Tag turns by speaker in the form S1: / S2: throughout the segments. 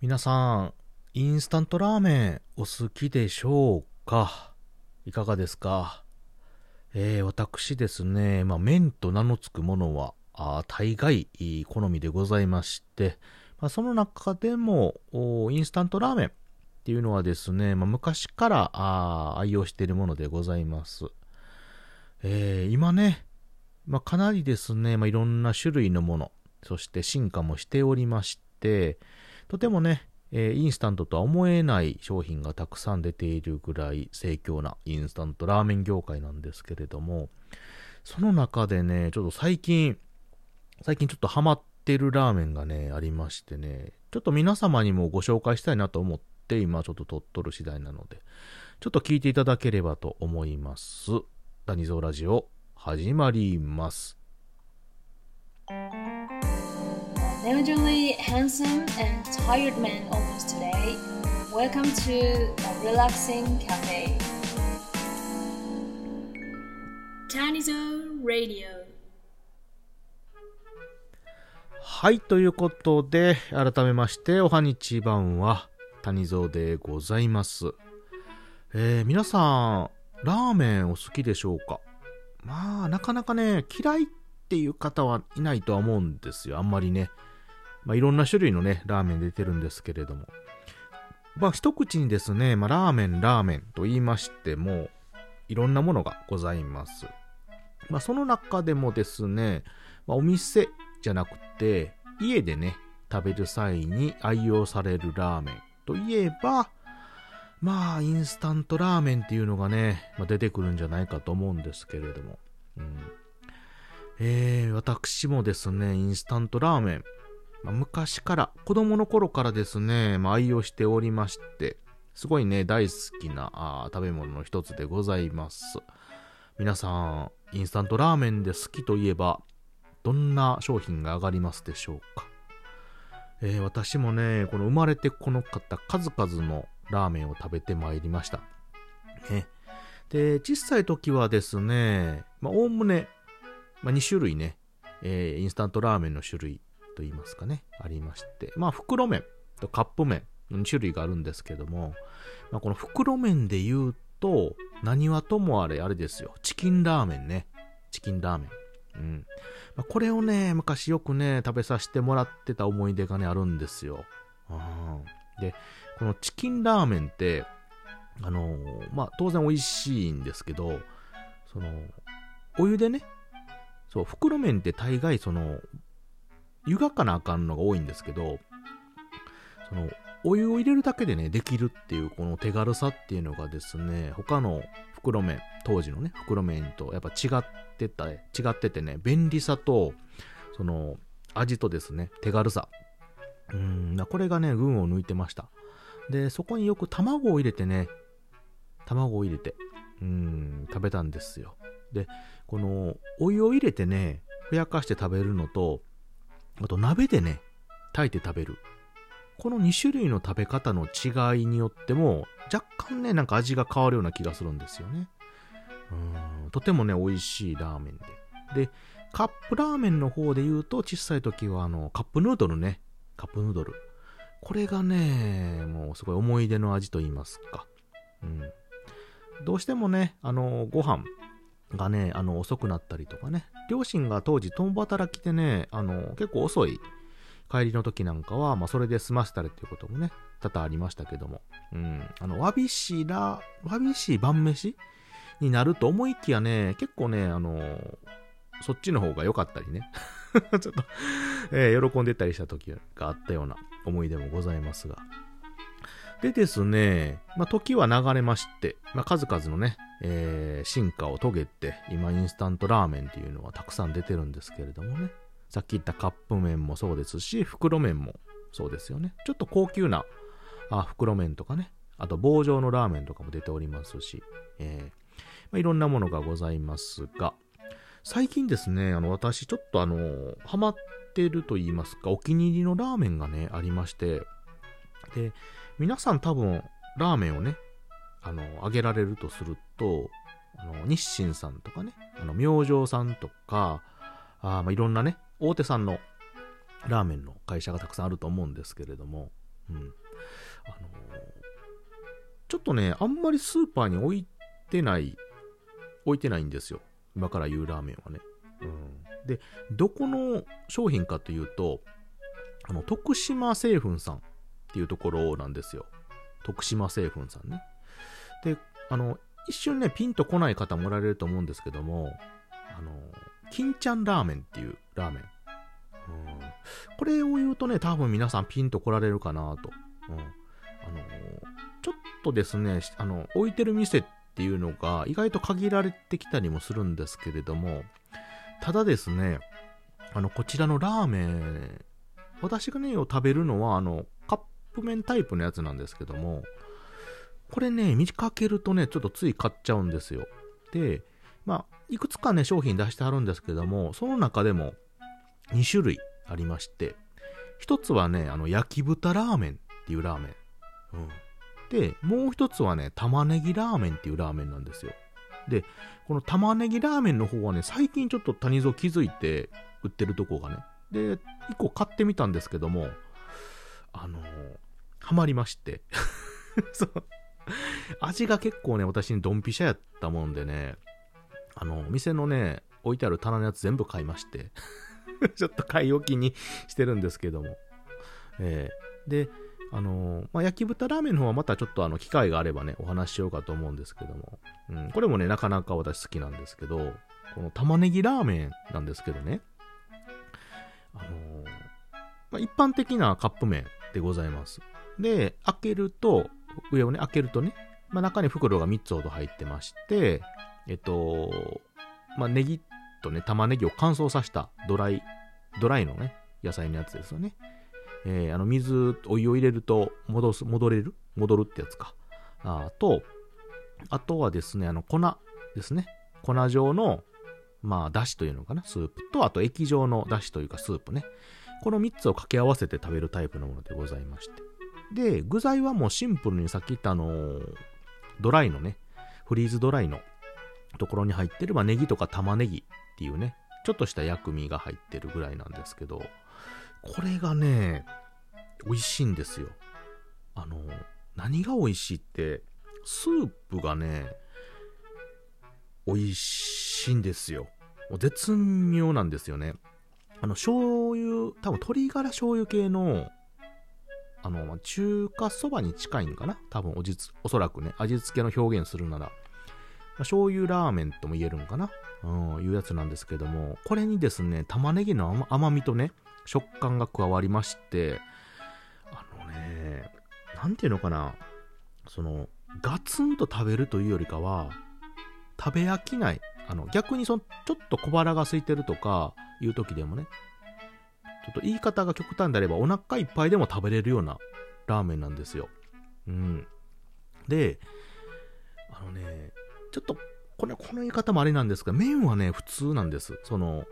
S1: 皆さん、インスタントラーメンお好きでしょうか？いかがですか？えー、私ですね、まあ、麺と名の付くものは、あ大概好みでございまして、まあ、その中でも、インスタントラーメンっていうのはですね、まあ、昔からあ愛用しているものでございます。えー、今ね、まあ、かなりですね、まあ、いろんな種類のもの、そして進化もしておりまして、とてもね、えー、インスタントとは思えない商品がたくさん出ているぐらい盛況なインスタントラーメン業界なんですけれども、その中でね、ちょっと最近、最近ちょっとハマってるラーメンがね、ありましてね、ちょっと皆様にもご紹介したいなと思って、今ちょっと撮っとる次第なので、ちょっと聞いていただければと思います。ダニゾーラジオ、始まります。
S2: Usually handsome and tired man almost today. Welcome to a relaxing cafe. Tanizo Radio.
S1: はい、ということで、改めまして、おはにちばんは、谷蔵でございます。えー、皆さん、ラーメンお好きでしょうか？まあ、なかなかね、嫌いっていう方はいないとは思うんですよ。あんまりね。まあ、いろんな種類のね、ラーメン出てるんですけれども。まあ、一口にですね、まあ、ラーメン、ラーメンと言いましても、いろんなものがございます。まあ、その中でもですね、まあ、お店じゃなくて、家でね、食べる際に愛用されるラーメンといえば、まあ、インスタントラーメンっていうのがね、まあ、出てくるんじゃないかと思うんですけれども。うん、えー、私もですね、インスタントラーメン、まあ、昔から、子供の頃からですね、まあ、愛用しておりまして、すごいね、大好きなあ食べ物の一つでございます。皆さん、インスタントラーメンで好きといえば、どんな商品が上がりますでしょうか。えー、私もね、この生まれてこの方、数々のラーメンを食べてまいりました。ね、で、小さい時はですね、おおむね、まあ、2種類ね、えー、インスタントラーメンの種類と言いますかね、ありまして、まあ、袋麺とカップ麺の2種類があるんですけども、まあ、この袋麺で言うと、何はともあれ、あれですよ、チキンラーメンね。チキンラーメン。うん。まあ、これをね、昔よくね、食べさせてもらってた思い出がね、あるんですよ。うん、で、このチキンラーメンって、あのー、まあ、当然美味しいんですけど、その、お湯でね、そう、袋麺って大概その、湯がかなあかんのが多いんですけど、その、お湯を入れるだけでね、できるっていうこの手軽さっていうのがですね、他の袋麺、当時のね、袋麺とやっぱ違ってた、違っててね、便利さと、その、味とですね、手軽さ。うん、これがね、群を抜いてました。で、そこによく卵を入れてね、卵を入れて、うん、食べたんですよ。で、この、お湯を入れてね、ふやかして食べるのと、あと鍋でね、炊いて食べる。この2種類の食べ方の違いによっても、若干ね、なんか味が変わるような気がするんですよね。うん、とてもね、美味しいラーメンで。で、カップラーメンの方で言うと、小さい時はあの、カップヌードルね。カップヌードル。これがね、もうすごい思い出の味と言いますか。うん。どうしてもね、あの、ご飯がね、あの、遅くなったりとかね。両親が当時共働きでね、あの、結構遅い帰りの時なんかは、まあ、それで済ませたりっていうこともね、多々ありましたけども。うん。あの、わびしら、わびし晩飯になると思いきやね、結構ね、あの、そっちの方が良かったりね。ちょっとえー、喜んでたりした時があったような思い出もございますが。でですね、まあ、時は流れまして、まあ、数々のね、えー、進化を遂げて、今インスタントラーメンっていうのはたくさん出てるんですけれどもね。さっき言ったカップ麺もそうですし、袋麺もそうですよね。ちょっと高級なあ袋麺とかね、あと棒状のラーメンとかも出ておりますし、えーまあ、いろんなものがございますが、最近ですね、あの、私ちょっとあの、ハマってると言いますか、お気に入りのラーメンがね、ありまして、で、皆さん多分、ラーメンをね、あの、あげられるとすると、あの、日清さんとかね、あの、明星さんとか、あまあ、いろんなね、大手さんのラーメンの会社がたくさんあると思うんですけれども、うん。あのちょっとね、あんまりスーパーに置いてない、置いてないんですよ。今から言うラーメンはね。うん。で、どこの商品かというと、あの、徳島製粉さんっていうところなんですよ。徳島製粉さんね。で、あの、一瞬ね、ピンとこない方もおられると思うんですけども、あの、金ちゃんラーメンっていうラーメン。うん、これを言うとね、多分皆さんピンと来られるかなと。うん、あの、ちょっとですね、あの、置いてる店っていうのが意外と限られてきたりもするんですけれども、ただですね、あの、こちらのラーメン、私がね、よう食べるのは、あの、プ麺タイプのやつなんですけども、これね、見かけるとね、ちょっとつい買っちゃうんですよ。で、まあ、いくつかね、商品出してあるんですけども、その中でも2種類ありまして、一つはね、あの、焼き豚ラーメンっていうラーメン。うん。で、もう一つはね、玉ねぎラーメンっていうラーメンなんですよ。で、この玉ねぎラーメンの方はね、最近ちょっと谷蔵気づいて売ってるとこがね。で、一個買ってみたんですけども、あのーハマりまして。そう。味が結構ね、私にドンピシャやったもんでね、あの、店のね、置いてある棚のやつ全部買いまして。ちょっと買い置きにしてるんですけども。えーで、あのーまあ、焼き豚ラーメンの方はまたちょっとあの、機会があればね、お話ししようかと思うんですけども。うん、これもね、なかなか私好きなんですけど、この玉ねぎラーメンなんですけどね、あのーまあ、一般的なカップ麺でございます。で、開けると、上をね、開けるとね、まあ、中に袋が3つほど入ってまして、えっと、まあ、ネギとね、玉ねぎを乾燥させたドライ、ドライのね、野菜のやつですよね。えーあの、水、お湯を入れると戻す、戻れる？戻るってやつか。あと、あとはですね、あの、粉ですね。粉状の、まあ、だしというのかな、スープと、あと液状のだしというかスープね。この3つを掛け合わせて食べるタイプのものでございまして。で、具材はもうシンプルにさっき言ったあの、ドライのね、フリーズドライのところに入ってる、まあ、ネギとか玉ねぎっていうね、ちょっとした薬味が入ってるぐらいなんですけど、これがね、美味しいんですよ。あの、何が美味しいって、スープがね、美味しいんですよ。絶妙なんですよね。あの、醤油、多分鶏ガラ醤油系の、あの、中華そばに近いんかな？多分おじつ、おそらくね、味付けの表現するなら。まあ醤油ラーメンとも言えるんかな？うん、いうやつなんですけども、これにですね、玉ねぎの甘甘みとね、食感が加わりまして、あのね、なんていうのかな、その、ガツンと食べるというよりかは、食べ飽きない。あの、逆にその、ちょっと小腹が空いてるとか、いう時でもね、ちょっと言い方が極端であれば、お腹いっぱいでも食べれるようなラーメンなんですよ。うん。で、あのね、ちょっと、これ、この言い方もあれなんですが、麺はね、普通なんです。その、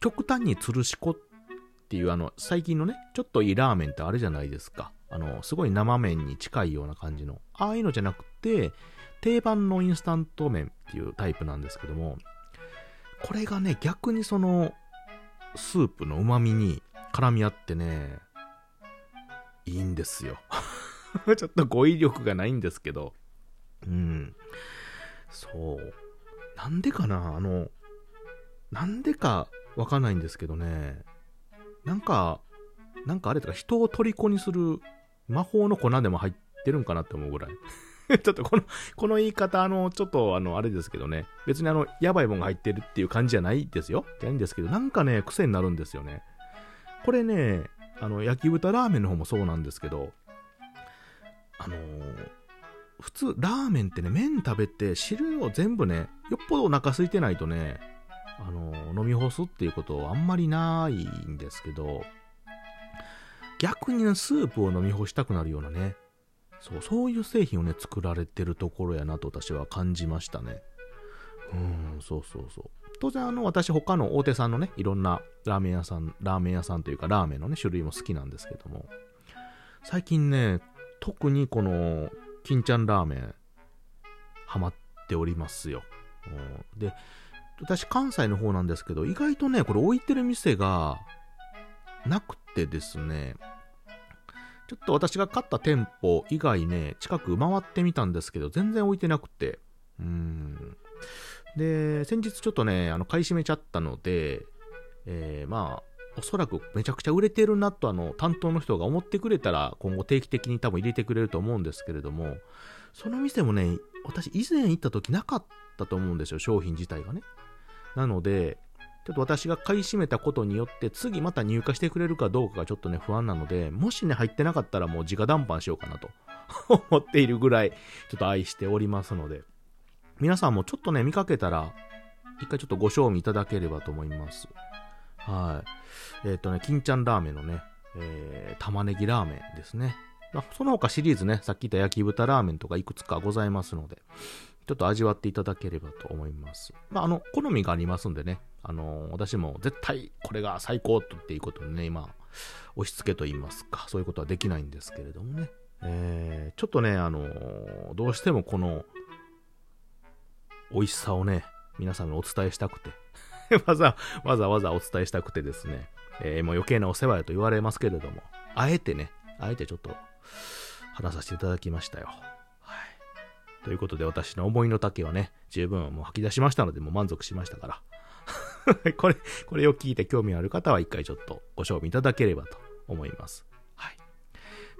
S1: 極端につるしこっていう、あの、最近のね、ちょっといいラーメンってあるじゃないですか。あの、すごい生麺に近いような感じの。ああいうのじゃなくて、定番のインスタント麺っていうタイプなんですけども、これがね、逆にその、スープの旨味に絡み合ってね、いいんですよ。ちょっと語彙力がないんですけど、うん。そう。なんでかな？あの、なんでかわかんないんですけどね、なんか、なんかあれとか人を虜にする魔法の粉でも入ってるんかなって思うぐらい。ちょっとこの、この言い方、あの、ちょっとあの、あれですけどね、別にあの、やばいもんが入ってるっていう感じじゃないですよ。じゃないんですけど、なんかね、癖になるんですよね。これね、あの、焼き豚ラーメンの方もそうなんですけど、あのー普通、ラーメンってね、麺食べて汁を全部ね、よっぽどお腹空いてないとね、あのー飲み干すっていうことあんまりないんですけど、逆にね、スープを飲み干したくなるようなね、そう、そういう製品をね、作られてるところやなと私は感じましたね。うん、そうそうそう。当然、あの、私、他の大手さんのね、いろんなラーメン屋さん、ラーメン屋さんというか、ラーメンのね、種類も好きなんですけども、最近ね、特にこの、金ちゃんラーメン、ハマっておりますよ。うんで、私、関西の方なんですけど、意外とね、これ置いてる店が、なくてですね、ちょっと私が買った店舗以外ね、近く回ってみたんですけど、全然置いてなくて。うん。で、先日ちょっとね、あの、買い占めちゃったので、えー、まあ、おそらくめちゃくちゃ売れてるなとあの担当の人が思ってくれたら今後定期的に多分入れてくれると思うんですけれどもその店もね私以前行った時なかったと思うんですよ商品自体がねなのでちょっと私が買い占めたことによって次また入荷してくれるかどうかがちょっとね不安なのでもしね入ってなかったらもう直談判しようかなと 思っているぐらいちょっと愛しておりますので。皆さんもちょっとね見かけたら一回ちょっとご賞味いただければと思います。はい。えっ、ー、とね金ちゃんラーメンのね、えー、玉ねぎラーメンですね。その他シリーズね、さっき言った焼き豚ラーメンとかいくつかございますので、ちょっと味わっていただければと思います。まあ、あの、好みがありますんでね、あの、私も絶対これが最高とっていうことでね、今、押し付けと言いますか、そういうことはできないんですけれどもね。えー、ちょっとね、あの、どうしてもこの、美味しさをね、皆さんにお伝えしたくて わざ、わざわざお伝えしたくてですね、えー、もう余計なお世話やと言われますけれども、あえてね、あえてちょっと話させていただきましたよ。はい。ということで私の思いの丈はね、十分もう吐き出しましたので、もう満足しましたから。これ、これを聞いて興味ある方は一回ちょっとご賞味いただければと思います。はい。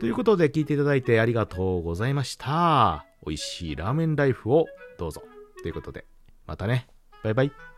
S1: ということで聞いていただいてありがとうございました。美味しいラーメンライフをどうぞ。ということで、またね。バイバイ。